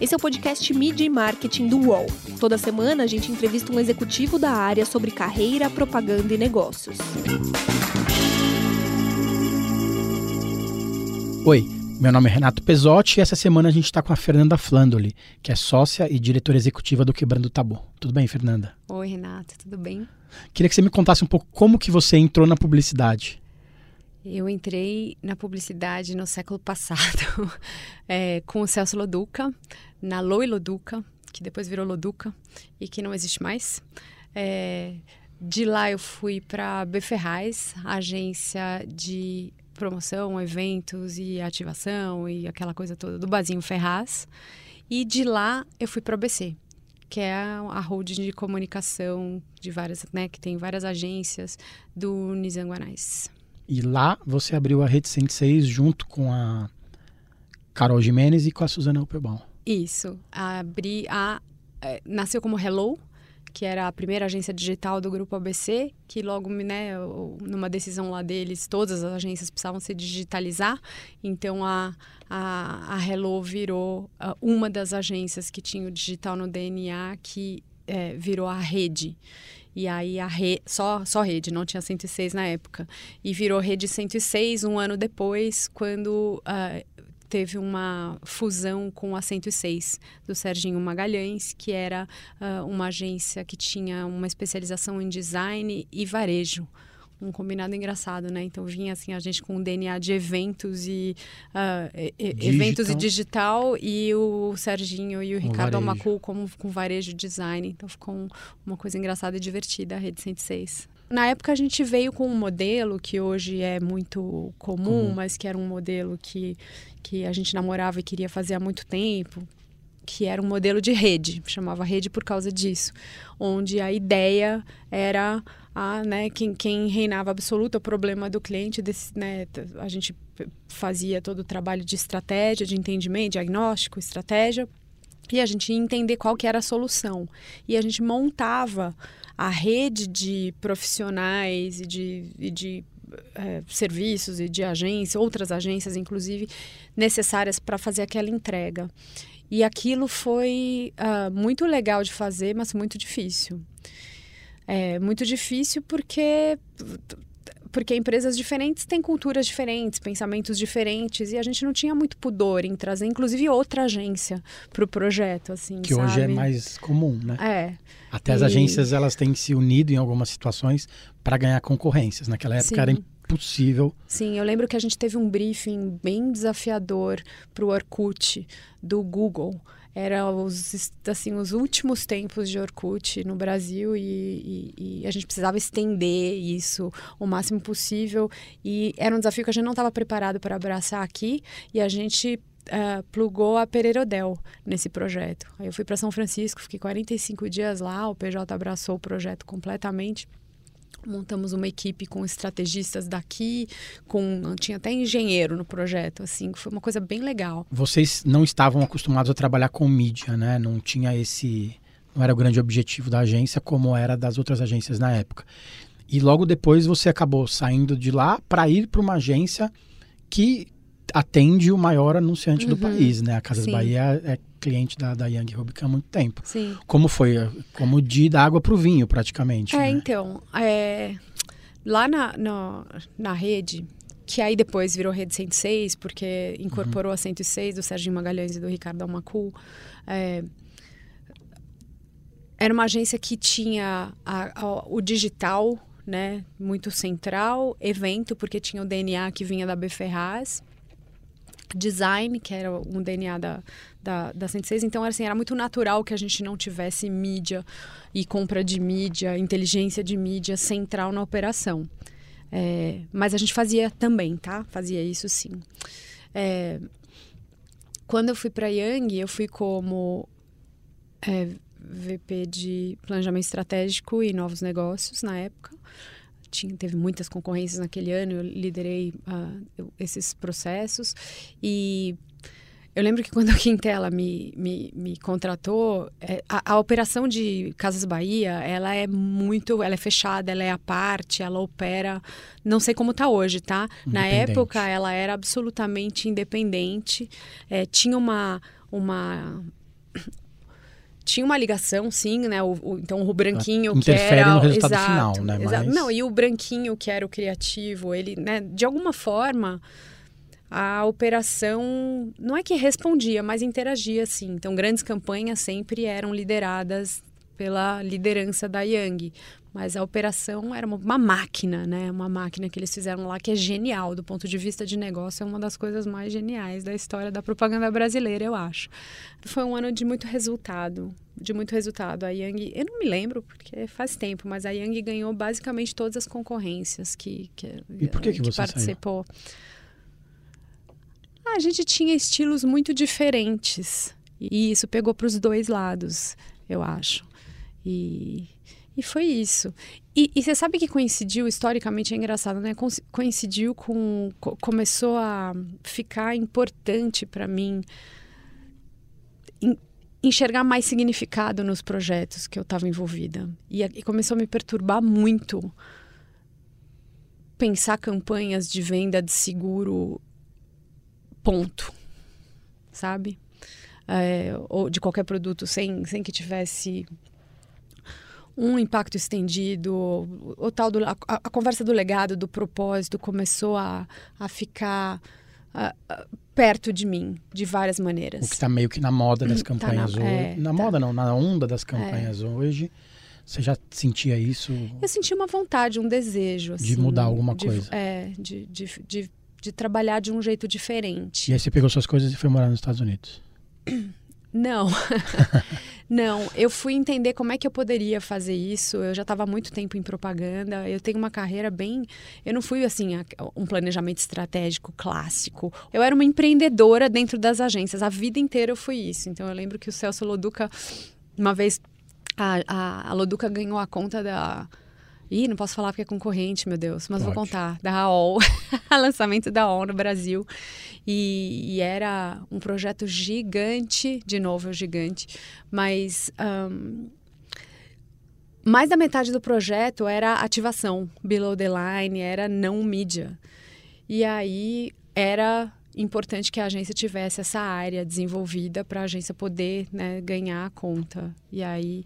Esse é o podcast Media e Marketing do UOL. Toda semana a gente entrevista um executivo da área sobre carreira, propaganda e negócios. Oi, meu nome é Renato Pesotti e essa semana a gente está com a Fernanda Flandoli, que é sócia e diretora executiva do Quebrando o Tabu. Tudo bem, Fernanda? Oi, Renato, tudo bem? Queria que você me contasse um pouco como que você entrou na publicidade. Eu entrei na publicidade no século passado é, com o Celso Loduca, na Loi Loduca, que depois virou Loduca e que não existe mais. É, de lá eu fui para B Ferraz, agência de promoção, eventos e ativação e aquela coisa toda do Bazinho Ferraz. E de lá eu fui para o ABC, que é a holding de comunicação de várias, né, que tem várias agências do Nizanguanais. E lá você abriu a Rede 106 junto com a Carol Jimenez e com a Suzana Upperbaum. Isso. Abri a. É, nasceu como Hello, que era a primeira agência digital do grupo ABC, que logo, né, numa decisão lá deles, todas as agências precisavam se digitalizar. Então a, a, a Hello virou uh, uma das agências que tinha o digital no DNA, que é, virou a rede. E aí a rede, só, só rede, não tinha 106 na época. E virou rede 106 um ano depois, quando uh, teve uma fusão com a 106 do Serginho Magalhães, que era uh, uma agência que tinha uma especialização em design e varejo um combinado engraçado, né? Então vinha assim a gente com um DNA de eventos e uh, e, eventos e digital e o Serginho e o Ricardo Almacu como com varejo design. Então ficou um, uma coisa engraçada e divertida a Rede 106. Na época a gente veio com um modelo que hoje é muito comum, comum, mas que era um modelo que, que a gente namorava e queria fazer há muito tempo, que era um modelo de rede, chamava rede por causa disso, onde a ideia era a, né, quem, quem reinava absoluto o problema do cliente, desse, né, a gente fazia todo o trabalho de estratégia, de entendimento, diagnóstico, estratégia, e a gente ia entender qual que era a solução. E a gente montava a rede de profissionais e de, e de é, serviços e de agências, outras agências, inclusive, necessárias para fazer aquela entrega. E aquilo foi uh, muito legal de fazer, mas muito difícil. É muito difícil porque porque empresas diferentes têm culturas diferentes, pensamentos diferentes, e a gente não tinha muito pudor em trazer, inclusive, outra agência para o projeto, assim, Que sabe? hoje é mais comum, né? É. Até as agências, elas têm se unido em algumas situações para ganhar concorrências. Naquela época Sim. era impossível. Sim, eu lembro que a gente teve um briefing bem desafiador para o Orkut do Google, era os, assim, os últimos tempos de Orkut no Brasil e, e, e, a gente precisava estender isso o máximo possível. E era um desafio que a gente não estava preparado para abraçar aqui e a gente uh, plugou a Pereirodel nesse projeto. Aí eu fui para São Francisco, fiquei 45 dias lá, o PJ abraçou o projeto completamente montamos uma equipe com estrategistas daqui, com tinha até engenheiro no projeto, assim, foi uma coisa bem legal. Vocês não estavam acostumados a trabalhar com mídia, né? Não tinha esse, não era o grande objetivo da agência como era das outras agências na época. E logo depois você acabou saindo de lá para ir para uma agência que atende o maior anunciante uhum. do país, né? A Casas Sim. Bahia é cliente da, da Young Rubik há muito tempo. Sim. Como foi? Como de da água para o vinho, praticamente. É, né? então, é, lá na, na, na, rede, que aí depois virou Rede 106, porque incorporou uhum. a 106 do Sérgio Magalhães e do Ricardo Almacu, é, era uma agência que tinha a, a, o digital né, muito central, evento, porque tinha o DNA que vinha da B Ferraz, design, que era um DNA da, da, da 106. Então, assim, era muito natural que a gente não tivesse mídia e compra de mídia, inteligência de mídia central na operação. É, mas a gente fazia também, tá? Fazia isso sim. É, quando eu fui para Yang, eu fui como é, VP de Planejamento Estratégico e Novos Negócios na época tinha, teve muitas concorrências naquele ano, eu liderei uh, esses processos. E eu lembro que quando a Quintela me, me, me contratou, é, a, a, operação de Casas Bahia, ela é muito, ela é fechada, ela é à parte, ela opera, não sei como está hoje, tá? Na época, ela era absolutamente independente, é, tinha uma, uma tinha uma ligação, sim, né? O, o então o branquinho que era no resultado exato, final, né? Mas... Não, e o branquinho que era o criativo, ele, né? De alguma forma a operação não é que respondia, mas interagia sim. Então, grandes campanhas sempre eram lideradas pela liderança da Yang. Mas a operação era uma, máquina, né? Uma máquina que eles fizeram lá que é genial do ponto de vista de negócio, é uma das coisas mais geniais da história da propaganda brasileira, eu acho. Foi um ano de muito resultado, de muito resultado. A Yang, eu não me lembro porque faz tempo, mas a Yang ganhou basicamente todas as concorrências que que, e por que, que, que participou. Saiu? a gente tinha estilos muito diferentes. E isso pegou para os dois lados, eu acho. E, e foi isso. E, e, você sabe que coincidiu, historicamente é engraçado, né? Coincidiu com. Começou a ficar importante para mim enxergar mais significado nos projetos que eu estava envolvida. E, e começou a me perturbar muito pensar campanhas de venda de seguro ponto, sabe? É, ou de qualquer produto sem, sem que tivesse um impacto estendido, o, o tal do, a, a, conversa do legado, do propósito começou a, a ficar a, perto de mim de várias maneiras. O que está meio que na moda das campanhas tá na, hoje. É, na tá. moda não, na onda das campanhas é. hoje. Você já sentia isso? Eu senti uma vontade, um desejo. Assim, de mudar alguma de, coisa. É, de, de, de de trabalhar de um jeito diferente. E aí você pegou suas coisas e foi morar nos Estados Unidos? Não, não. Eu fui entender como é que eu poderia fazer isso. Eu já estava muito tempo em propaganda. Eu tenho uma carreira bem. Eu não fui assim um planejamento estratégico clássico. Eu era uma empreendedora dentro das agências. A vida inteira eu fui isso. Então eu lembro que o Celso Loduca, uma vez, a, a, a Loduca ganhou a conta da Ih, não posso falar porque é concorrente, meu Deus, mas Pode. vou contar. Da AOL, lançamento da AOL no Brasil. E, e, era um projeto gigante, de novo, gigante, mas. Um, mais da metade do projeto era ativação, below the line, era não mídia. E aí era importante que a agência tivesse essa área desenvolvida para a agência poder né, ganhar a conta. E aí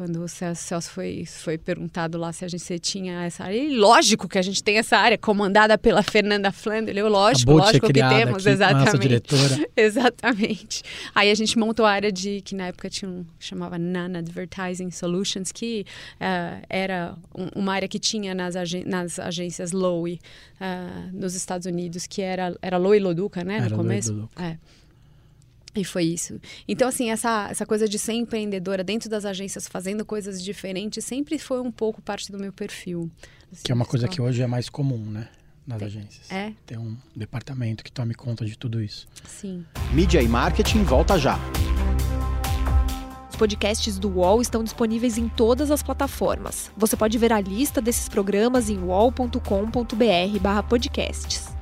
quando o Celso foi, foi perguntado lá se a gente tinha essa área. E lógico que a gente tem essa área comandada pela Fernanda Flandre. Eu, lógico, lógico que temos, exatamente. diretora. exatamente. Aí a gente montou a área de que na época tinha um chamava NAN Advertising Solutions, que uh, era um, uma área que tinha nas, nas agências Lowe uh, nos Estados Unidos, que era era Lowe Loduca, né, era no começo. Lowe é. E foi isso. Então, assim, essa, essa coisa de ser empreendedora dentro das agências, fazendo coisas diferentes, sempre foi um pouco parte do meu perfil. Assim, que é uma coisa que hoje é mais comum, né? Nas Tem, agências. É. Ter um departamento que tome conta de tudo isso. Sim. Mídia e marketing volta já. Os podcasts do UOL estão disponíveis em todas as plataformas. Você pode ver a lista desses programas em wall.com.br/podcasts.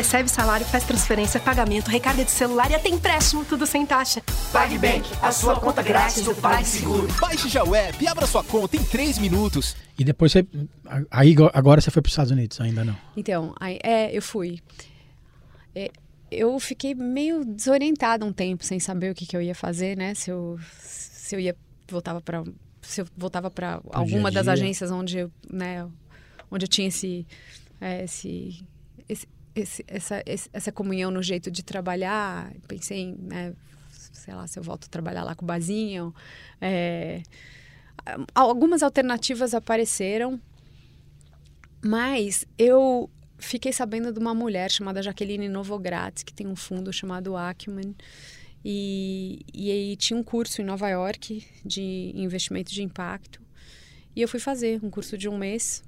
Recebe salário, faz transferência, pagamento, recarga de celular e até empréstimo, tudo sem taxa. PagBank, a sua conta grátis do PagSeguro. Baixe já o app e abra sua conta em 3 minutos. E depois você. Aí agora você foi para os Estados Unidos, ainda não? Então, aí, é, eu fui. É, eu fiquei meio desorientada um tempo, sem saber o que, que eu ia fazer, né? Se eu, se eu ia voltava para se eu voltava para alguma das agências onde eu, né, onde eu tinha esse, é, esse, esse esse, essa, essa comunhão no jeito de trabalhar. Pensei em, né, sei lá, se eu volto a trabalhar lá com o Bazinho. É, algumas alternativas apareceram, mas eu fiquei sabendo de uma mulher chamada Jaqueline Novogratz, que tem um fundo chamado Acumen. E, e aí tinha um curso em Nova York de investimento de impacto. E eu fui fazer um curso de um mês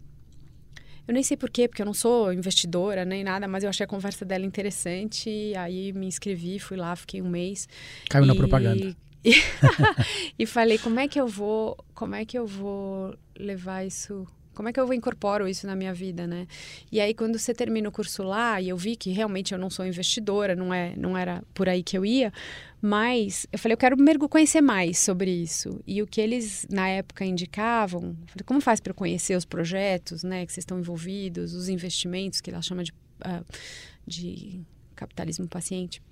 eu nem sei porquê, porque eu não sou investidora nem nada, mas eu achei a conversa dela interessante. Aí me inscrevi, fui lá, fiquei um mês. Caiu e... na propaganda. e falei, como é que eu vou, como é que eu vou levar isso Como é que eu incorporo isso na minha vida, né? E aí, quando você termina o curso lá, e eu vi que realmente eu não sou investidora, não, é, não era por aí que eu ia, mas eu falei, eu quero conhecer mais sobre isso. E o que eles, na época, indicavam, falei, como faz para conhecer os projetos, né, que vocês estão envolvidos, os investimentos, que ela chama de, uh, de capitalismo paciente.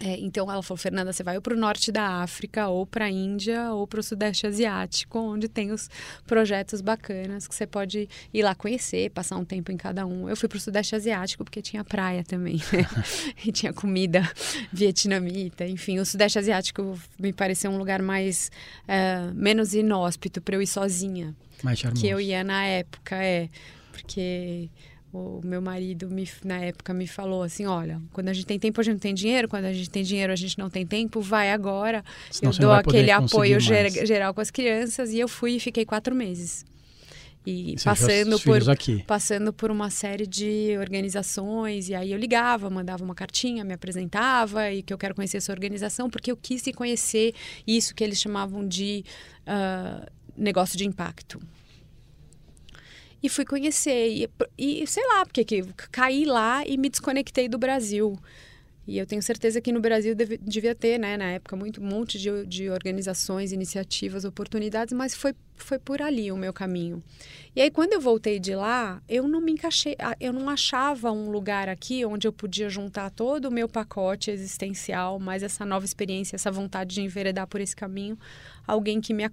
É, então ela falou, Fernanda, você vai para o norte da África, ou para a Índia, ou para o Sudeste Asiático, onde tem os projetos bacanas que você pode ir lá conhecer, passar um tempo em cada um. Eu fui para o Sudeste Asiático porque tinha praia também, né? e tinha comida vietnamita, enfim. O Sudeste Asiático me pareceu um lugar mais uh, menos inóspito para eu ir sozinha. Mais charmoso. Que eu ia na época, é, porque o meu marido me, na época me falou assim olha quando a gente tem tempo a gente não tem dinheiro quando a gente tem dinheiro a gente não tem tempo vai agora. Senão eu dou aquele apoio ger, geral com as crianças e eu fui e fiquei quatro meses. E você passando por aqui. passando por uma série de organizações e aí eu ligava mandava uma cartinha me apresentava e que eu quero conhecer essa organização porque eu quis conhecer isso que eles chamavam de uh, negócio de impacto e fui conhecer. E, e sei lá, porque que, caí lá e me desconectei do Brasil. E eu tenho certeza que no Brasil deve, devia ter, né, na época, muito, um monte de, de organizações, iniciativas, oportunidades, mas foi, foi por ali o meu caminho. E aí, quando eu voltei de lá, eu não me encaixei, eu não achava um lugar aqui onde eu podia juntar todo o meu pacote existencial, mais essa nova experiência, essa vontade de enveredar por esse caminho, alguém que me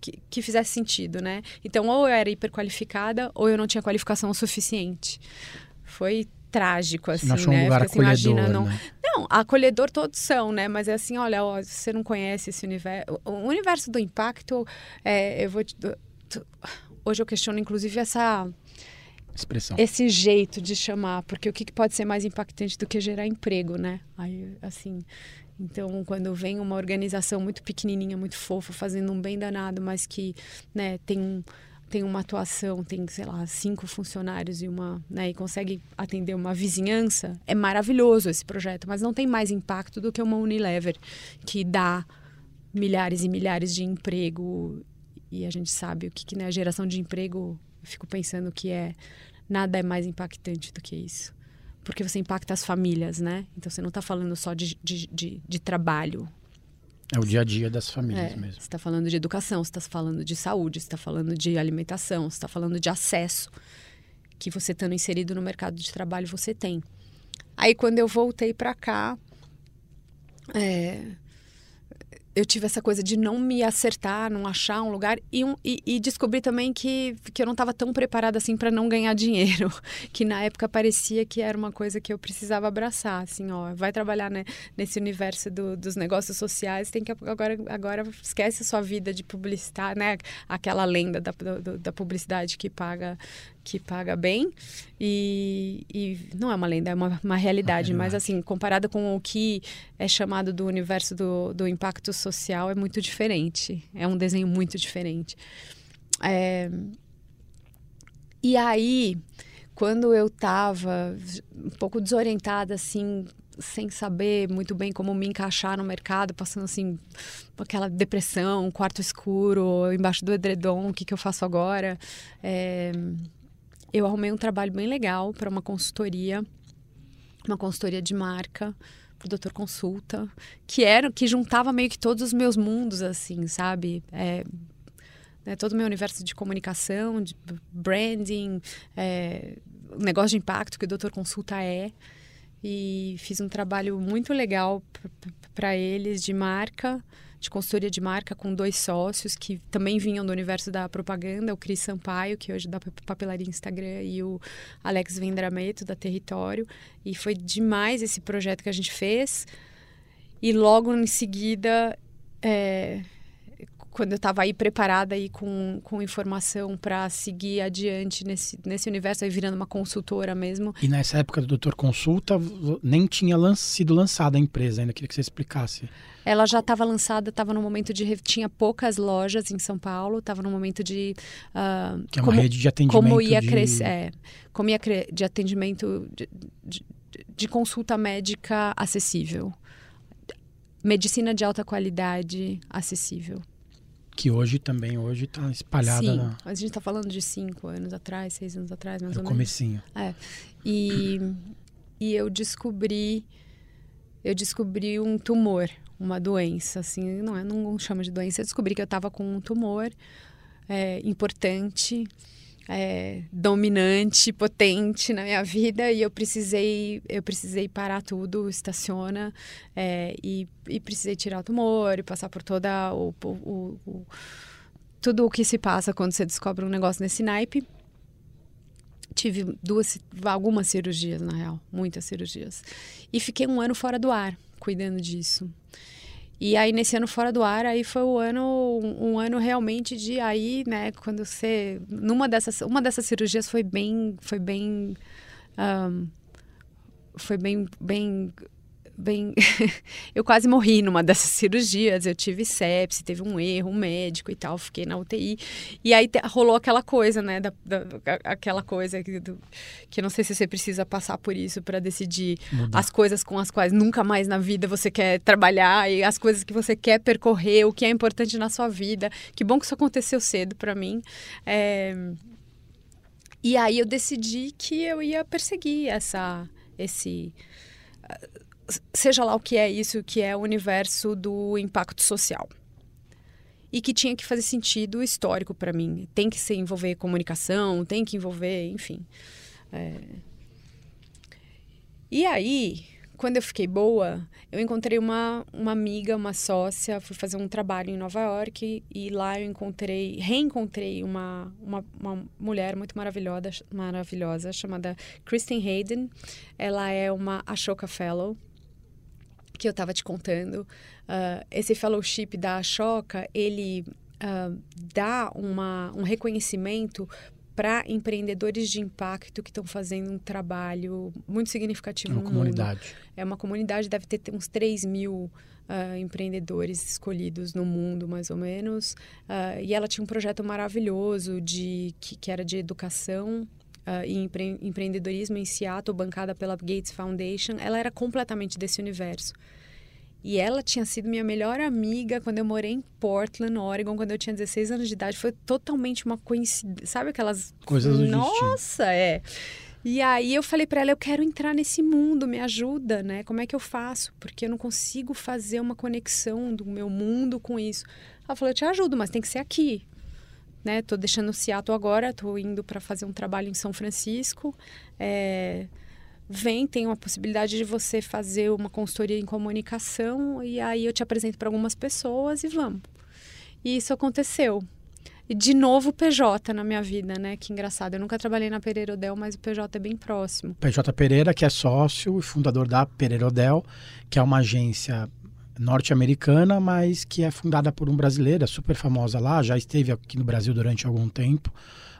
que, que fizesse sentido, né? Então, ou eu era hiperqualificada ou eu não tinha qualificação suficiente. Foi trágico, assim, não né? Um lugar Porque, imagina, não. Né? Não, acolhedor todos são, né? Mas é assim, olha, ó, você não conhece esse universo. O universo do impacto, é, eu vou. Te, hoje eu questiono, inclusive, essa. Expressão. Esse jeito de chamar, porque o que pode ser mais impactante do que gerar emprego, né? Aí, assim, então, quando vem uma organização muito pequenininha, muito fofa, fazendo um bem danado, mas que né, tem, tem uma atuação, tem, sei lá, cinco funcionários e uma, né, e consegue atender uma vizinhança, é maravilhoso esse projeto, mas não tem mais impacto do que uma Unilever que dá milhares e milhares de emprego e a gente sabe o que, que né, a geração de emprego, fico pensando que é nada é mais impactante do que isso porque você impacta as famílias, né? Então você não está falando só de, de, de, de, trabalho. É o dia a dia das famílias é, mesmo. Você está falando de educação, você está falando de saúde, você está falando de alimentação, você está falando de acesso que você estando inserido no mercado de trabalho você tem. Aí quando eu voltei para cá, é, eu tive essa coisa de não me acertar, não achar um lugar e, um, e, e descobri também que, que eu não estava tão preparada assim para não ganhar dinheiro, que na época parecia que era uma coisa que eu precisava abraçar, assim, ó, vai trabalhar né, nesse universo do, dos negócios sociais, tem que agora agora esquece a sua vida de publicitar, né, aquela lenda da, do, da publicidade que paga que paga bem e, e não é uma lenda, é uma, uma realidade, mas assim, comparada com o que é chamado do universo do, do impacto social, é muito diferente. É um desenho muito diferente. É... E aí, quando eu estava um pouco desorientada, assim, sem saber muito bem como me encaixar no mercado, passando assim, aquela depressão, quarto escuro, embaixo do edredom, o que, que eu faço agora? É eu arrumei um trabalho bem legal para uma consultoria, uma consultoria de marca, o Doutor Consulta, que era que juntava meio que todos os meus mundos, assim, sabe? É, né, todo o meu universo de comunicação, de branding, é, negócio de impacto que o Doutor Consulta é. E fiz um trabalho muito legal para eles de marca de consultoria de marca com dois sócios que também vinham do universo da propaganda, o Cris Sampaio, que hoje dá papelaria Instagram, e o Alex Vendrameto, da Território. E foi demais esse projeto que a gente fez. E logo em seguida, é, quando eu estava aí preparada aí com, com informação para seguir adiante nesse, nesse universo, aí virando uma consultora mesmo. E nessa época do Doutor Consulta, nem tinha lan sido lançada a empresa ainda, queria que você explicasse. Ela já estava lançada, estava no momento de. Tinha poucas lojas em São Paulo, estava no momento de. Uh, que é uma como, rede de atendimento. Como ia de... crescer. É, como ia cre... de atendimento de, de, de consulta médica acessível. Medicina de alta qualidade acessível Que hoje também hoje está espalhada. Sim, na... a gente está falando de cinco anos atrás, seis anos atrás, mais no ou comecinho. menos. É. E, e eu descobri eu descobri um tumor, uma doença, assim, não é, não chama de doença. Eu descobri que eu estava com um tumor é, importante, é, dominante, potente na minha vida e eu precisei, eu precisei parar tudo, estaciona é, e, e, precisei tirar o tumor e passar por toda o, o, o, tudo o que se passa quando você descobre um negócio nesse naipe. Tive duas, algumas cirurgias, na real, muitas cirurgias. E fiquei um ano fora do ar, cuidando disso. E aí, nesse ano fora do ar, aí foi o ano, um, um ano realmente de aí, né, quando você... Numa dessas, uma dessas cirurgias foi bem, foi bem... Um, foi bem, bem bem. eu quase morri numa dessas cirurgias. Eu tive sepse, teve um erro, um médico e tal, fiquei na UTI. E aí rolou aquela coisa, né? Da, da, aquela coisa que, do, que não sei se você precisa passar por isso para decidir Mudar. as coisas com as quais nunca mais na vida você quer trabalhar e as coisas que você quer percorrer, o que é importante na sua vida. Que bom que isso aconteceu cedo para mim. É... E aí eu decidi que eu ia perseguir essa, esse seja lá o que é isso, que é o universo do impacto social. E que tinha que fazer sentido histórico para mim. Tem que se envolver comunicação, tem que envolver, enfim. É... E aí, quando eu fiquei boa, eu encontrei uma, uma amiga, uma sócia, fui fazer um trabalho em Nova York e lá eu encontrei, reencontrei uma, uma, uma mulher muito maravilhosa, maravilhosa chamada Kristen Hayden. Ela é uma Ashoka Fellow, que eu estava te contando, uh, esse fellowship da Ashoka, ele uh, dá uma, um reconhecimento para empreendedores de impacto que estão fazendo um trabalho muito significativo uma no comunidade. mundo. É uma comunidade, deve ter uns 3 mil uh, empreendedores escolhidos no mundo, mais ou menos. Uh, e ela tinha um projeto maravilhoso de que, que era de educação uh, e empre empreendedorismo em Seattle, bancada pela Gates Foundation, ela era completamente desse universo. E ela tinha sido minha melhor amiga quando eu morei em Portland, Oregon, quando eu tinha 16 anos de idade. Foi totalmente uma coincidência. Sabe aquelas. Coisas do Nossa, é. E aí eu falei para ela, eu quero entrar nesse mundo, me ajuda, né? Como é que eu faço? Porque eu não consigo fazer uma conexão do meu mundo com isso. Ela falou, eu te ajudo, mas tem que ser aqui né? Tô deixando o Seattle agora, tô indo para fazer um trabalho em São Francisco. É, vem, tem uma possibilidade de você fazer uma consultoria em comunicação e aí eu te apresento para algumas pessoas e vamos. E isso aconteceu. E de novo PJ na minha vida, né? Que engraçado. Eu nunca trabalhei na Pereira Odel, mas o PJ é bem próximo. PJ Pereira, que é sócio e fundador da Pereira Odel, que é uma agência norte-americana, mas que é fundada por um brasileiro, é super famosa lá, já esteve aqui no Brasil durante algum tempo,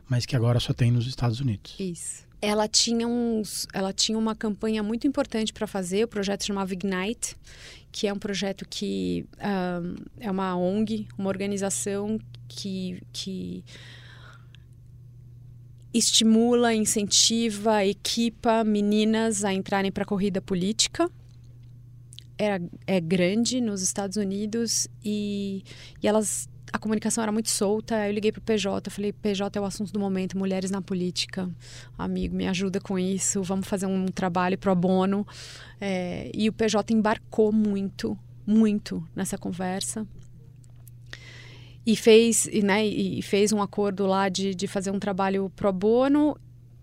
mas que agora só tem nos Estados Unidos. Isso. Ela tinha, uns, ela tinha uma campanha muito importante para fazer, o projeto chamava Ignite, que é um projeto que é uma ONG, uma organização que, que estimula, incentiva, equipa meninas a entrarem para a corrida política era, é grande nos Estados Unidos e, e elas a comunicação era muito solta. Eu liguei pro PJ, falei: PJ é o assunto do momento, mulheres na política. Amigo, me ajuda com isso, vamos fazer um trabalho pro abono. É, e o PJ embarcou muito, muito nessa conversa. E fez, né, e fez um acordo lá de, de fazer um trabalho pro bono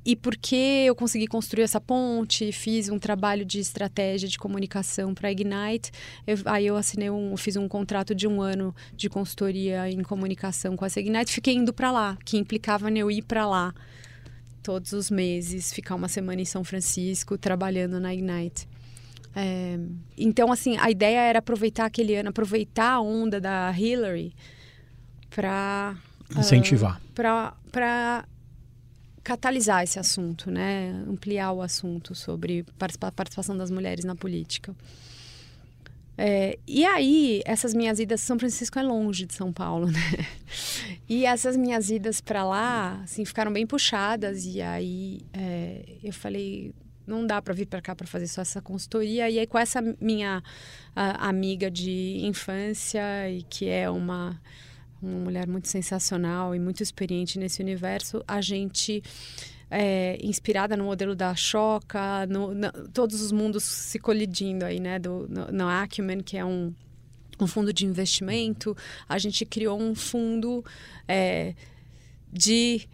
e porque eu consegui construir essa ponte, fiz um trabalho de estratégia de comunicação para a Ignite, eu, aí eu assinei um, fiz um contrato de um ano de consultoria em comunicação com essa Ignite, fiquei indo para lá, que implicava eu ir para lá todos os meses, ficar uma semana em São Francisco trabalhando na Ignite. É, então, assim, a ideia era aproveitar aquele ano, aproveitar a onda da Hillary para incentivar, uh, para catalisar esse assunto, né? Ampliar o assunto sobre a participação das mulheres na política. É, e aí, essas minhas idas, São Francisco é longe de São Paulo, né? E essas minhas idas para lá, assim, ficaram bem puxadas. E aí, é, eu falei, não dá para vir para cá para fazer só essa consultoria. E aí, com essa minha amiga de infância, e que é uma uma mulher muito sensacional e muito experiente nesse universo, a gente é, inspirada no modelo da Choca, no, no, todos os mundos se colidindo aí, né? Do, no, no Acumen, que é um, um fundo de investimento, a gente criou um fundo é, de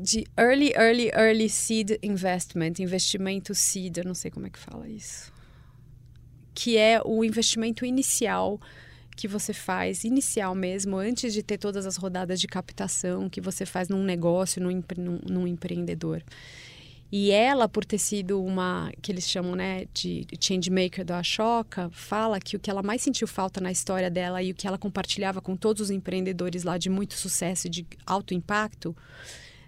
de early, early, early seed investment, investimento seed, eu não sei como é que fala isso, que é o investimento inicial que você faz inicial mesmo, antes de ter todas as rodadas de captação que você faz num negócio, num, num, empreendedor. E ela, por ter sido uma, que eles chamam né, de change maker da Ashoka, fala que o que ela mais sentiu falta na história dela e o que ela compartilhava com todos os empreendedores lá de muito sucesso e de alto impacto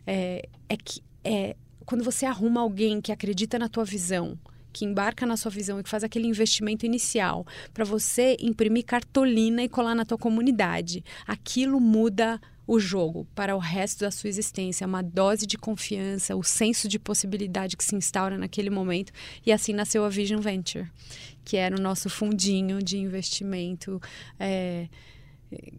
é, é que é, quando você arruma alguém que acredita na tua visão, que embarca na sua visão e que faz aquele investimento inicial para você imprimir cartolina e colar na tua comunidade, aquilo muda o jogo para o resto da sua existência, uma dose de confiança, o senso de possibilidade que se instaura naquele momento. E assim nasceu a Vision Venture, que era o nosso fundinho de investimento. É,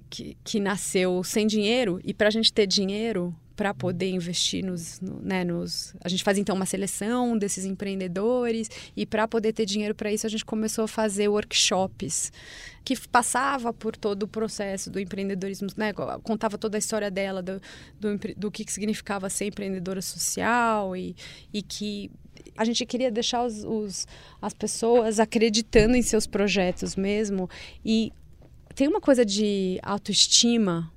que, que nasceu sem dinheiro. E para a gente ter dinheiro para poder investir nos, no, né, nos. A gente faz então uma seleção desses empreendedores e para poder ter dinheiro para isso a gente começou a fazer workshops que passava por todo o processo do empreendedorismo, né? contava toda a história dela do, do, do que significava ser empreendedora social e, e que a gente queria deixar os, os, as pessoas acreditando em seus projetos mesmo e tem uma coisa de autoestima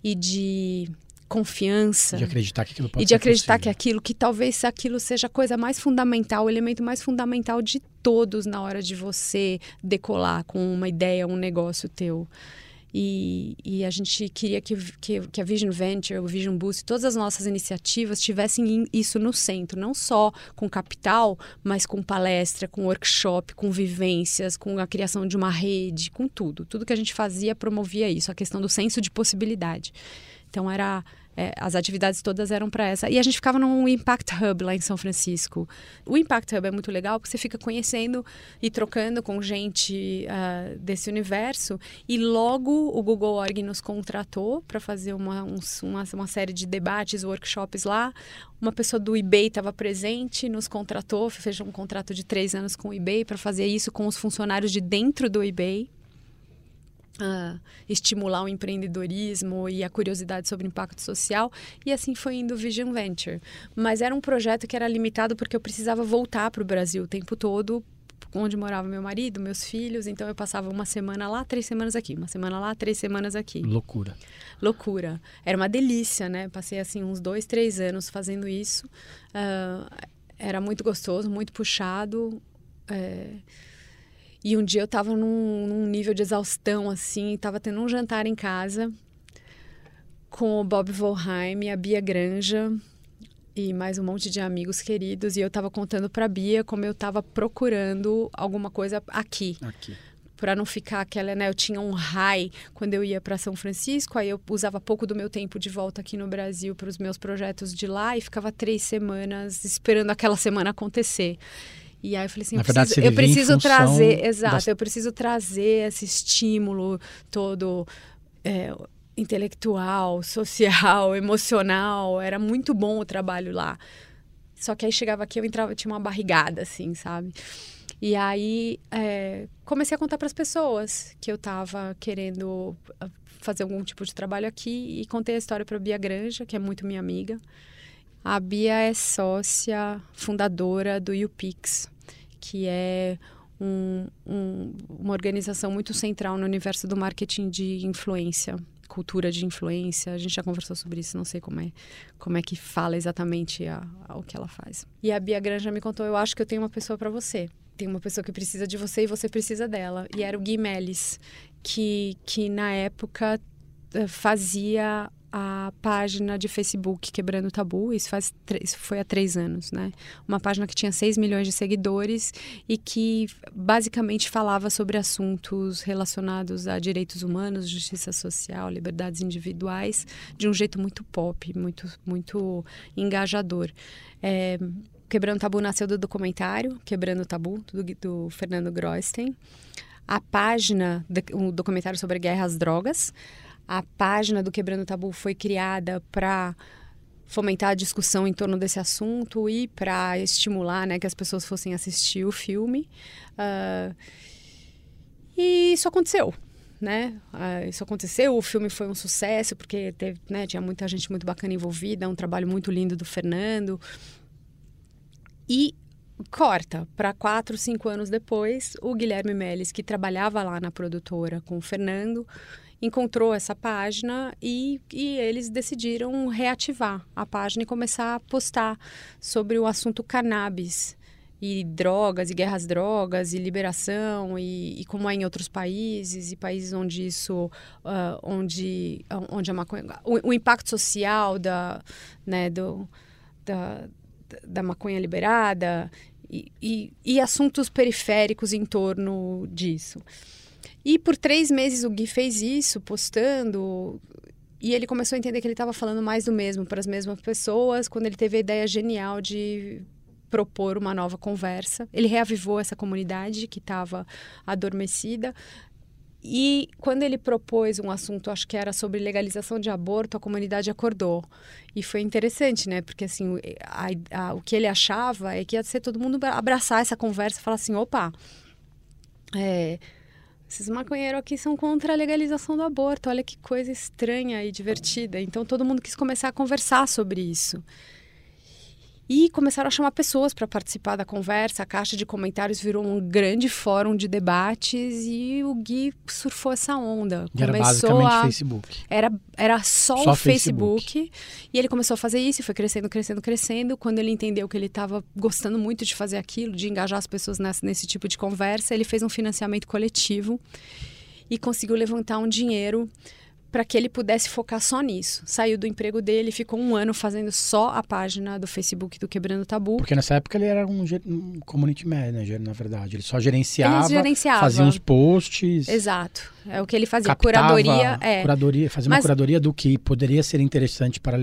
e de confiança. De acreditar que aquilo pode E de acreditar possível. que aquilo, que talvez aquilo seja a coisa mais fundamental, o elemento mais fundamental de todos na hora de você decolar com uma ideia, um negócio teu. E, e a gente queria que, que, que, a Vision Venture, o Vision Boost, todas as nossas iniciativas tivessem isso no centro, não só com capital, mas com palestra, com workshop, com vivências, com a criação de uma rede, com tudo. Tudo que a gente fazia promovia isso, a questão do senso de possibilidade. Então era é, as atividades todas eram para essa. E a gente ficava num Impact Hub lá em São Francisco. O Impact Hub é muito legal porque você fica conhecendo e trocando com gente uh, desse universo. E logo o Google Org nos contratou para fazer uma, um, uma, uma série de debates, workshops lá. Uma pessoa do eBay estava presente, nos contratou, fez um contrato de três anos com o eBay para fazer isso com os funcionários de dentro do eBay. Uh, estimular o empreendedorismo e a curiosidade sobre impacto social e assim foi indo o Vision Venture. Mas era um projeto que era limitado porque eu precisava voltar para o Brasil o tempo todo, onde morava meu marido, meus filhos, então eu passava uma semana lá, três semanas aqui, uma semana lá, três semanas aqui. Loucura. Loucura. Era uma delícia, né? Passei assim uns dois, três anos fazendo isso. Uh, era muito gostoso, muito puxado. É e um dia eu estava num, num, nível de exaustão, assim, estava tendo um jantar em casa com o Bob Volheim, a Bia Granja e mais um monte de amigos queridos. E eu estava contando para Bia como eu estava procurando alguma coisa aqui. Aqui. Para não ficar aquela, né? Eu tinha um high quando eu ia para São Francisco, aí eu usava pouco do meu tempo de volta aqui no Brasil para os meus projetos de lá e ficava três semanas esperando aquela semana acontecer. E aí eu falei assim, eu verdade, preciso, eu preciso trazer, exato, das... eu preciso trazer esse estímulo todo é, intelectual, social, emocional. Era muito bom o trabalho lá. Só que aí chegava aqui, eu entrava, tinha uma barrigada, assim, sabe? E aí é, comecei a contar para as pessoas que eu estava querendo ah, fazer algum tipo de trabalho aqui e contei a história para Bia Granja, que é muito minha amiga. A Bia é sócia fundadora do UPix, que é um, um, uma organização muito central no universo do marketing de influência, cultura de influência. A gente já conversou sobre isso, não sei como é, como é que fala exatamente a, a, o que ela faz. E a Bia Granja me contou: eu acho que eu tenho uma pessoa para você. Tem uma pessoa que precisa de você e você precisa dela. E era o Gui Melis, que, que na época eh, fazia a página de Facebook Quebrando o Tabu, isso, faz, isso foi há três anos, né? Uma página que tinha 6 milhões de seguidores e que basicamente falava sobre assuntos relacionados a direitos humanos, justiça social, liberdades individuais, de um jeito muito pop, muito, muito engajador. É, Quebrando o Tabu nasceu do documentário Quebrando o Tabu, do, do Fernando Groisten. a página, um documentário sobre guerra às drogas. A página do Quebrando Tabu foi criada para fomentar a discussão em torno desse assunto e para estimular né, que as pessoas fossem assistir o filme. Uh, e isso aconteceu. Né? Uh, isso aconteceu, o filme foi um sucesso, porque teve, né, tinha muita gente muito bacana envolvida, um trabalho muito lindo do Fernando. E corta para quatro, cinco anos depois, o Guilherme Meles, que trabalhava lá na produtora com o Fernando, encontrou essa página e, e eles decidiram reativar a página e começar a postar sobre o assunto cannabis e drogas e guerras drogas e liberação e, e, como é em outros países e países onde isso uh, onde onde a maconha o, o, impacto social da né do da, da maconha liberada e, e, e assuntos periféricos em torno disso e por três meses o Gui fez isso, postando. E ele começou a entender que ele estava falando mais do mesmo para as mesmas pessoas, quando ele teve a ideia genial de propor uma nova conversa. Ele reavivou essa comunidade que estava adormecida. E quando ele propôs um assunto, acho que era sobre legalização de aborto, a comunidade acordou. E foi interessante, né? Porque assim, a, a, o que ele achava é que ia ser todo mundo abraçar essa conversa e falar assim: opa, é, esses maconheiros aqui são contra a legalização do aborto. Olha que coisa estranha e divertida. Então todo mundo quis começar a conversar sobre isso. E começaram a chamar pessoas para participar da conversa. A caixa de comentários virou um grande fórum de debates e o Gui surfou essa onda. E era basicamente a... Facebook. Era, era só, só o Facebook. Facebook. E ele começou a fazer isso e foi crescendo, crescendo, crescendo. Quando ele entendeu que ele estava gostando muito de fazer aquilo, de engajar as pessoas nesse tipo de conversa, ele fez um financiamento coletivo e conseguiu levantar um dinheiro para que ele pudesse focar só nisso. Saiu do emprego dele, ficou um ano fazendo só a página do Facebook do Quebrando Tabu. Porque nessa época ele era um, um community manager, na verdade. Ele só gerenciava, ele gerenciava. fazia uns posts. Exato. É o que ele fazia. Curadoria. É. Curadoria, fazia Mas... uma curadoria do que poderia ser interessante para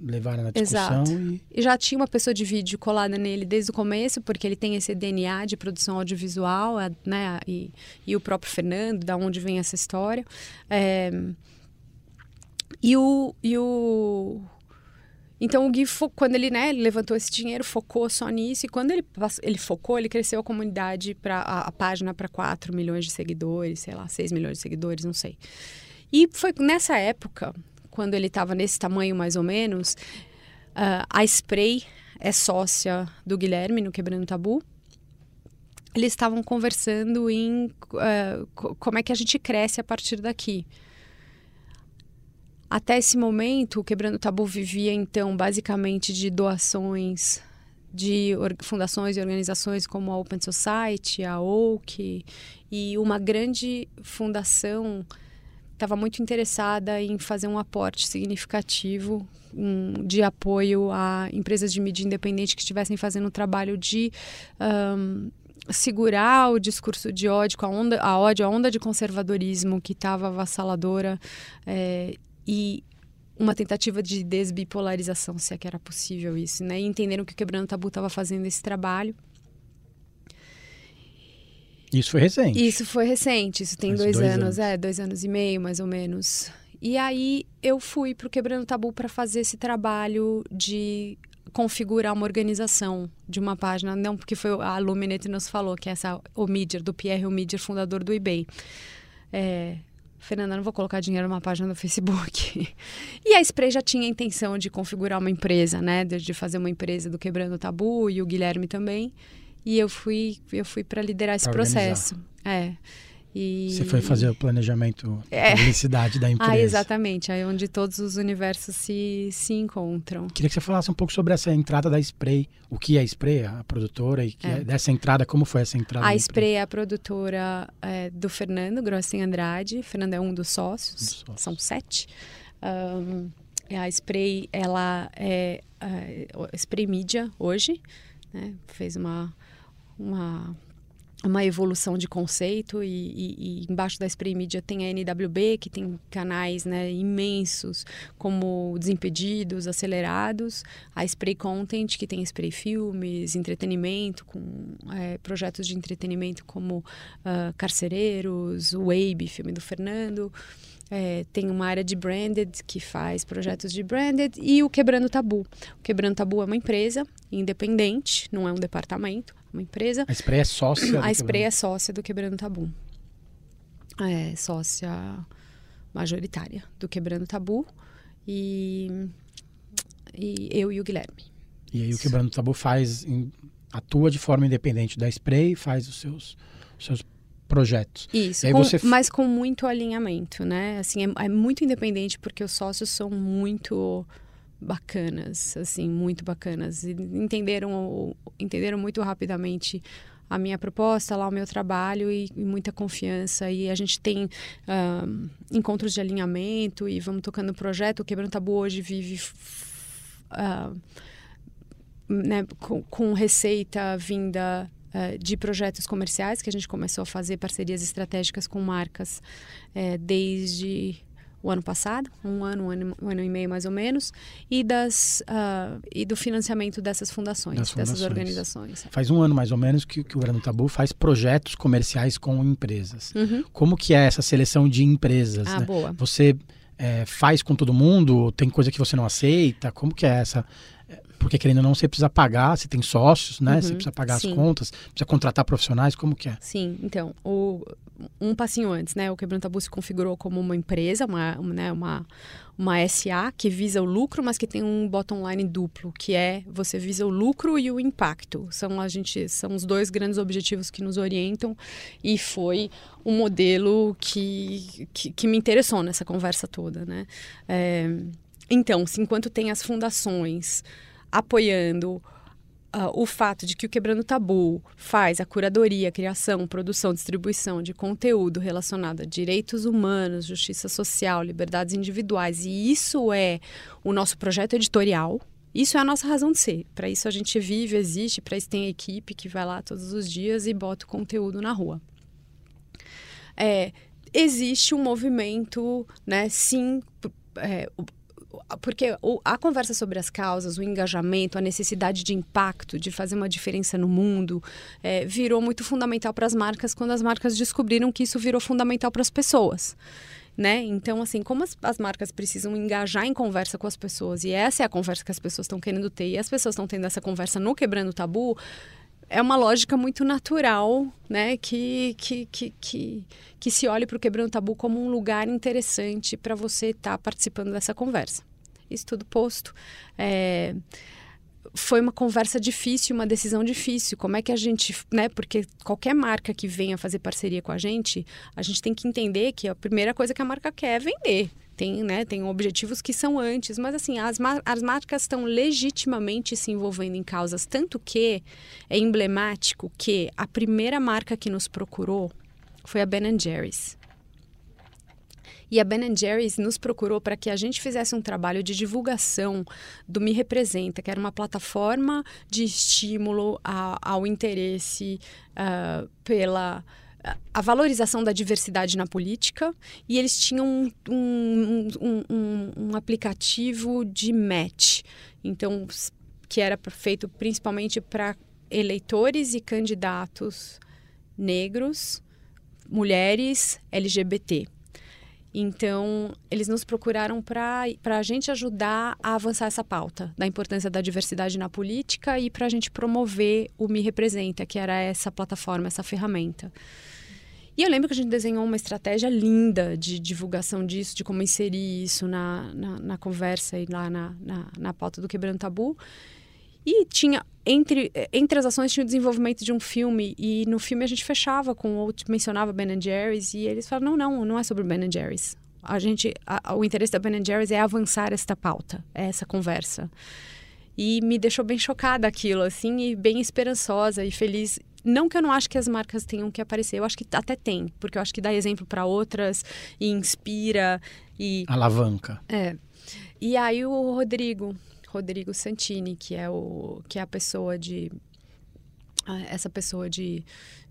levar, levar na discussão. Exato. E... e já tinha uma pessoa de vídeo colada nele desde o começo, porque ele tem esse DNA de produção audiovisual, né? E, e o próprio Fernando, da onde vem essa história. É... E o, e o então o Gui, quando ele, né, levantou esse dinheiro, focou só nisso, e quando ele, ele focou, ele cresceu a comunidade, para a, a, página para 4 milhões de seguidores, sei lá, 6 milhões de seguidores, não sei. E foi nessa época, quando ele estava nesse tamanho mais ou menos, uh, a Spray é sócia do Guilherme no Quebrando Tabu. Eles estavam conversando em uh, como é que a gente cresce a partir daqui. Até esse momento, o Quebrando Tabu vivia, então, basicamente de doações de fundações e organizações como a Open Society, a Oak, e uma grande fundação estava muito interessada em fazer um aporte significativo um, de apoio a empresas de mídia independente que estivessem fazendo um trabalho de um, segurar o discurso de ódio, a onda, a ódio, a onda de conservadorismo que estava avassaladora é, e uma tentativa de desbipolarização, se é que era possível isso, né? E entenderam que o Quebrando Tabu estava fazendo esse trabalho. Isso foi recente. Isso foi recente, isso tem dois, dois, anos, anos, é, dois anos e meio, mais ou menos. E aí eu fui para o Quebrando Tabu para fazer esse trabalho de configurar uma organização de uma página, não porque foi a Luminete nos falou, que é essa o Midier, do Pierre Omidier, fundador do eBay. É, Fernanda, não vou colocar dinheiro numa página no Facebook. e a Spray já tinha a intenção de configurar uma empresa, né? De, de fazer uma empresa do Quebrando Tabu e o Guilherme também. E eu fui, eu fui para liderar esse pra processo. É. E... Você foi fazer o planejamento é. publicidade da empresa. Ah, exatamente. Aí onde todos os universos se, se encontram. Queria que você falasse um pouco sobre essa entrada da Spray. O que é a Spray, a produtora, e é. É dessa entrada, como foi essa entrada? A Spray é a produtora é, do Fernando Grossin Andrade. Fernando é um dos sócios, um dos sócios. são sete. Um, a Spray, ela é a Spray Media hoje, né? Fez uma... uma uma evolução de conceito e, e, e, embaixo da Spray Media tem a NWB que tem canais né, imensos como Desimpedidos, Acelerados, a Spray Content que tem Spray Filmes, entretenimento com é, projetos de entretenimento como uh, Carcereiros, o Wabe, filme do Fernando, é, tem uma área de branded que faz projetos de branded e o Quebrando Tabu. O Quebrando Tabu é uma empresa independente, não é um departamento uma empresa. A Spray é sócia? A Spray é sócia do Quebrando Tabu. É sócia majoritária do Quebrando Tabu e, e eu e o Guilherme. E aí o Quebrando Tabu faz, atua de forma independente da Spray, faz os seus, os seus projetos. Isso, com, você... mas com muito alinhamento, né? Assim, é, é muito independente porque os sócios são muito bacanas, assim, muito bacanas. Entenderam, entenderam muito rapidamente a minha proposta, lá o meu trabalho e, e muita confiança. E a gente tem encontros de alinhamento e vamos tocando o projeto. O Quebrando Tabu hoje vive uh, né, com, com, receita vinda uh, de projetos comerciais, que a gente começou a fazer parcerias estratégicas com marcas eh, desde o ano passado, um ano, um ano, um ano e meio mais ou menos, e, das, uh, e do financiamento dessas fundações, das dessas organizações. Faz um ano mais ou menos que, que o Grano Tabu faz projetos comerciais com empresas. Uhum. Como que é essa seleção de empresas? Ah, né? boa. Você é, faz com todo mundo? Tem coisa que você não aceita? Como que é essa porque querendo ou não, você precisa pagar, você tem sócios, né? Uhum, você precisa pagar sim. as contas, precisa contratar profissionais, como que é? Sim, então, o, um passinho antes, né? O Quebrando Tabu se configurou como uma empresa, uma, né, uma, uma SA que visa o lucro, mas que tem um bottom line duplo, que é você visa o lucro e o impacto. São a gente são os dois grandes objetivos que nos orientam e foi um modelo que, que, que me interessou nessa conversa toda, né? É, então, se enquanto tem as fundações apoiando Uh, o fato de que o Quebrando Tabu faz a curadoria, criação, produção, distribuição de conteúdo relacionado a direitos humanos, justiça social, liberdades individuais, e isso é o nosso projeto editorial. Isso é a nossa razão de ser. Para isso a gente vive, existe, para isso tem equipe que vai lá todos os dias e bota o conteúdo na rua. É, existe um movimento, né, sim, é, porque a conversa sobre as causas, o engajamento, a necessidade de impacto, de fazer uma diferença no mundo, é, virou muito fundamental para as marcas quando as marcas descobriram que isso virou fundamental para as pessoas. Né? Então, assim, como as, as, marcas precisam engajar em conversa com as pessoas, e essa é a conversa que as pessoas estão querendo ter, e as pessoas estão tendo essa conversa no Quebrando o Tabu, é uma lógica muito natural, né? Que, que, que, que, que se olhe para o Quebrando Tabu como um lugar interessante para você estar tá participando dessa conversa. Isso tudo posto. É, foi uma conversa difícil, uma decisão difícil. Como é que a gente, né? Porque qualquer marca que venha fazer parceria com a gente, a gente tem que entender que a primeira coisa que a marca quer é vender tem, né, tem objetivos que são antes, mas assim, as, as marcas estão legitimamente se envolvendo em causas, tanto que é emblemático que a primeira marca que nos procurou foi a Ben Jerry's. E a Ben Jerry's nos procurou para que a gente fizesse um trabalho de divulgação do Me Representa, que era uma plataforma de estímulo a, ao interesse uh, pela a valorização da diversidade na política e eles tinham um, um, um, um, aplicativo de match, então que era feito principalmente para eleitores e candidatos negros, mulheres, LGBT. Então, eles nos procuraram para a gente ajudar a avançar essa pauta da importância da diversidade na política e para a gente promover o Me Representa, que era essa plataforma, essa ferramenta. E eu lembro que a gente desenhou uma estratégia linda de divulgação disso, de como inserir isso na, na, na conversa e lá na, na, na pauta do Quebrando Tabu. E tinha, entre, entre as ações, tinha o desenvolvimento de um filme. E no filme a gente fechava com, ou mencionava Ben Jerry's. E eles falaram: não, não, não é sobre Ben Jerry's. A gente, a, o interesse da Ben Jerry's é avançar esta pauta, é essa conversa. E me deixou bem chocada aquilo, assim, e bem esperançosa e feliz. Não que eu não acho que as marcas tenham que aparecer, eu acho que até tem, porque eu acho que dá exemplo para outras e inspira e alavanca. É. E aí o Rodrigo, Rodrigo Santini, que é o que é a pessoa de essa pessoa de,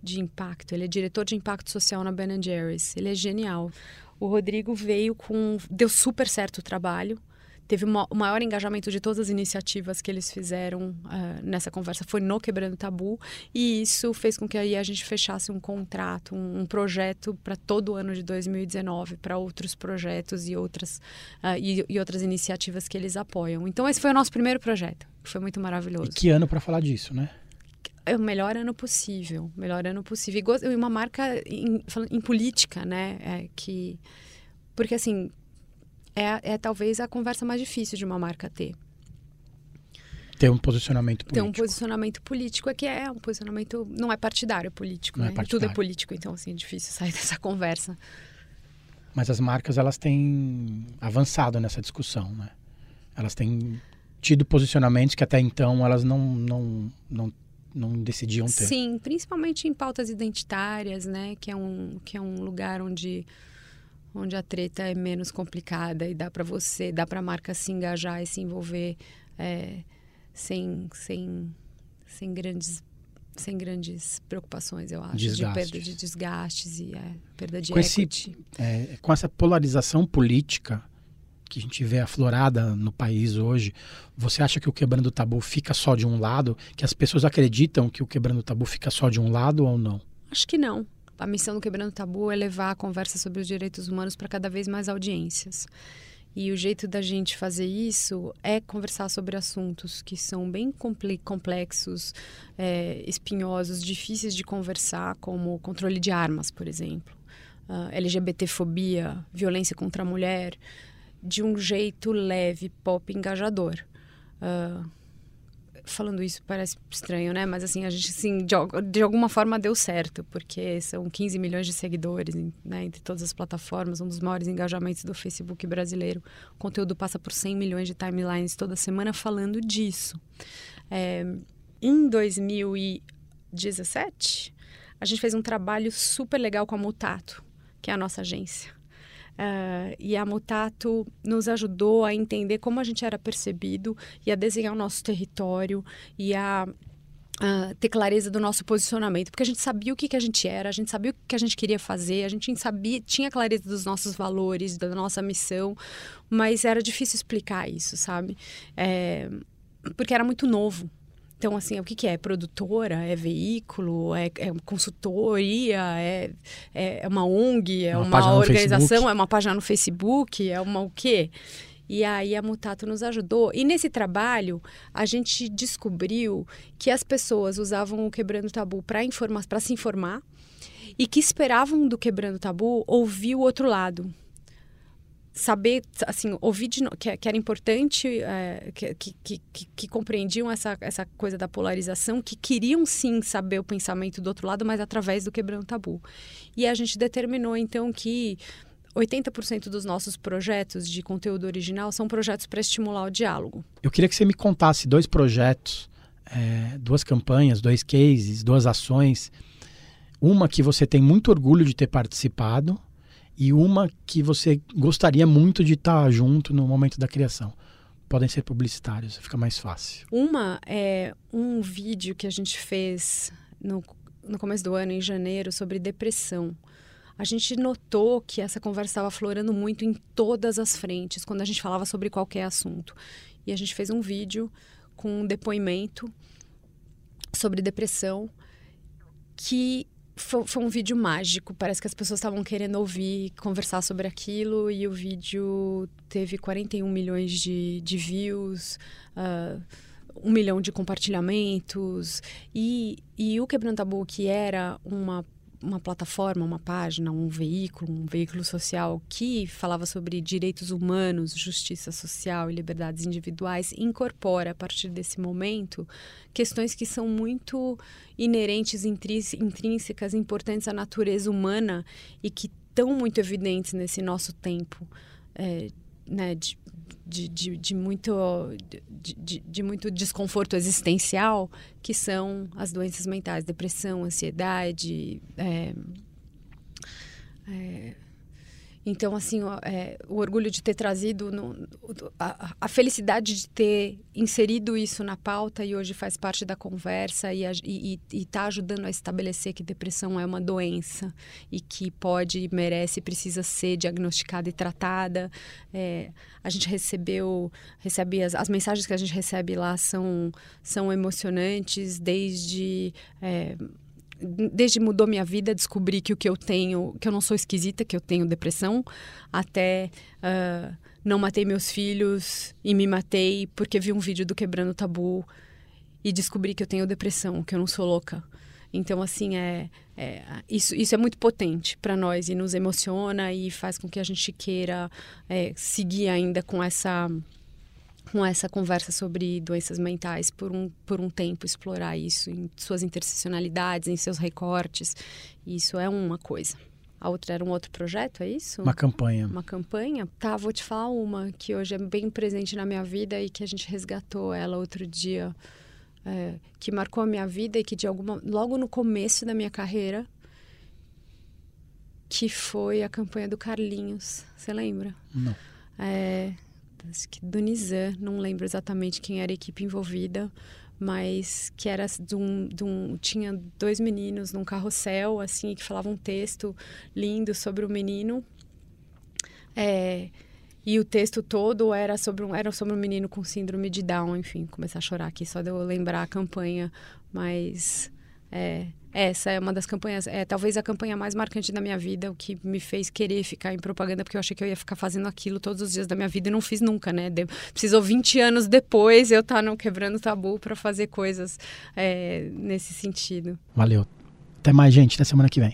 de impacto. Ele é diretor de impacto social na Ben Jerry's. Ele é genial. O Rodrigo veio com. deu super certo o trabalho. Teve uma, o maior engajamento de todas as iniciativas que eles fizeram uh, nessa conversa foi no Quebrando Tabu. E isso fez com que aí a gente fechasse um contrato, um, um projeto para todo o ano de 2019, para outros projetos e outras, uh, e, e outras iniciativas que eles apoiam. Então, esse foi o nosso primeiro projeto, que foi muito maravilhoso. E que ano para falar disso, né? é o melhor ano possível, melhor ano possível. E uma marca em, em política, né? É, que porque assim é, é talvez a conversa mais difícil de uma marca ter. Ter um posicionamento político. Ter um posicionamento político é que é um posicionamento não é partidário, é político, não né? É partidário. Tudo é político, então assim é difícil sair dessa conversa. Mas as marcas elas têm avançado nessa discussão, né? Elas têm tido posicionamentos que até então elas não não, não não decidiam ter. Sim, principalmente em pautas identitárias, né? Que é um, que é um lugar onde, onde a treta é menos complicada e dá para você, dá para a marca se engajar e se envolver é, sem, sem, sem grandes sem grandes preocupações, eu acho, desgastes. de perda de desgastes e é, perda de com equity. Esse, é, com essa polarização política, que a gente vê aflorada no país hoje, você acha que o quebrando o tabu fica só de um lado? Que as pessoas acreditam que o quebrando o tabu fica só de um lado ou não? Acho que não. A missão do Quebrando Tabu é levar a conversa sobre os direitos humanos para cada vez mais audiências. E o jeito da gente fazer isso é conversar sobre assuntos que são bem complexos, é, espinhosos, difíceis de conversar, como controle de armas, por exemplo, uh, LGBTfobia, violência contra a mulher, de um jeito leve, pop, engajador. Uh, falando isso parece estranho, né? Mas assim, a gente assim, de, de, alguma forma deu certo, porque são 15 milhões de seguidores né, entre todas as plataformas, um dos maiores engajamentos do Facebook brasileiro. O conteúdo passa por 100 milhões de timelines toda semana falando disso. É, em 2017, a gente fez um trabalho super legal com a Mutato, que é a nossa agência. Uh, e a Mutato nos ajudou a entender como a gente era percebido e a desenhar o nosso território e a Uh, ter clareza do nosso posicionamento, porque a gente sabia o que, que a gente era, a gente sabia o que a gente queria fazer, a gente sabia, tinha clareza dos nossos valores, da nossa missão, mas era difícil explicar isso, sabe? É, porque era muito novo. Então, assim, o que, que é? Produtora? É veículo? É, é consultoria? É, é uma ONG? É uma, uma organização? É uma página no Facebook? É uma o quê? E aí a Mutato nos ajudou. E nesse trabalho, a gente descobriu que as pessoas usavam o Quebrando Tabu para se informar e que esperavam do Quebrando Tabu ouvir o outro lado saber, assim, ouvir de, que, que era importante, é, que, que, que, que, compreendiam essa, essa coisa da polarização, que queriam sim saber o pensamento do outro lado, mas através do quebrando tabu. E a gente determinou então que 80% dos nossos projetos de conteúdo original são projetos para estimular o diálogo. Eu queria que você me contasse dois projetos, é, duas campanhas, dois cases, duas ações. Uma que você tem muito orgulho de ter participado e uma que você gostaria muito de estar junto no momento da criação. Podem ser publicitários, fica mais fácil. Uma é um vídeo que a gente fez no, no começo do ano, em janeiro, sobre depressão. A gente notou que essa conversa estava florando muito em todas as frentes, quando a gente falava sobre qualquer assunto. E a gente fez um vídeo com um depoimento sobre depressão que foi, foi, um vídeo mágico. Parece que as pessoas estavam querendo ouvir, conversar sobre aquilo. E o vídeo teve 41 milhões de, de views, uh, um milhão de compartilhamentos. E, e o Quebrando Tabu, que era uma uma plataforma, uma página, um veículo, um veículo social que falava sobre direitos humanos, justiça social e liberdades individuais, incorpora a partir desse momento questões que são muito inerentes, intrínsecas, importantes à natureza humana e que estão muito evidentes nesse nosso tempo é, né, de, de, de, de, muito, de, de, muito desconforto existencial, que são as doenças mentais, depressão, ansiedade, é, é, então, assim, é, o orgulho de ter trazido, no, a, a, felicidade de ter inserido isso na pauta e hoje faz parte da conversa e está ajudando a estabelecer que depressão é uma doença e que pode, merece, precisa ser diagnosticada e tratada. É, a gente recebeu, recebe as, as, mensagens que a gente recebe lá são, são emocionantes, desde. É, desde mudou minha vida, descobri que o que eu tenho, que eu não sou esquisita, que eu tenho depressão, até uh, não matei meus filhos e me matei porque vi um vídeo do Quebrando Tabu e descobri que eu tenho depressão, que eu não sou louca. Então, assim, é, é isso, isso é muito potente para nós e nos emociona e faz com que a gente queira é, seguir ainda com essa com essa conversa sobre doenças mentais por um, por um tempo, explorar isso em suas interseccionalidades, em seus recortes. Isso é uma coisa. A outra era um outro projeto, é isso? Uma campanha. Uma campanha? Tá, vou te falar uma que hoje é bem presente na minha vida e que a gente resgatou ela outro dia, é, que marcou a minha vida e que de alguma logo no começo da minha carreira, que foi a campanha do Carlinhos. Você lembra? Não. É, acho que do Nizam, não lembro exatamente quem era a equipe envolvida, mas que era de um, de um, tinha dois meninos num carrossel assim que falavam um texto lindo sobre o menino. É, e o texto todo era sobre um era sobre um menino com síndrome de Down enfim começar a chorar aqui só de eu lembrar a campanha mas é, essa é uma das campanhas, é talvez a campanha mais marcante da minha vida, o que me fez querer ficar em propaganda, porque eu achei que eu ia ficar fazendo aquilo todos os dias da minha vida e não fiz nunca, né? De, precisou 20 anos depois eu estar tá Quebrando Tabu para fazer coisas é, nesse sentido. Valeu. Até mais, gente. Até semana que vem.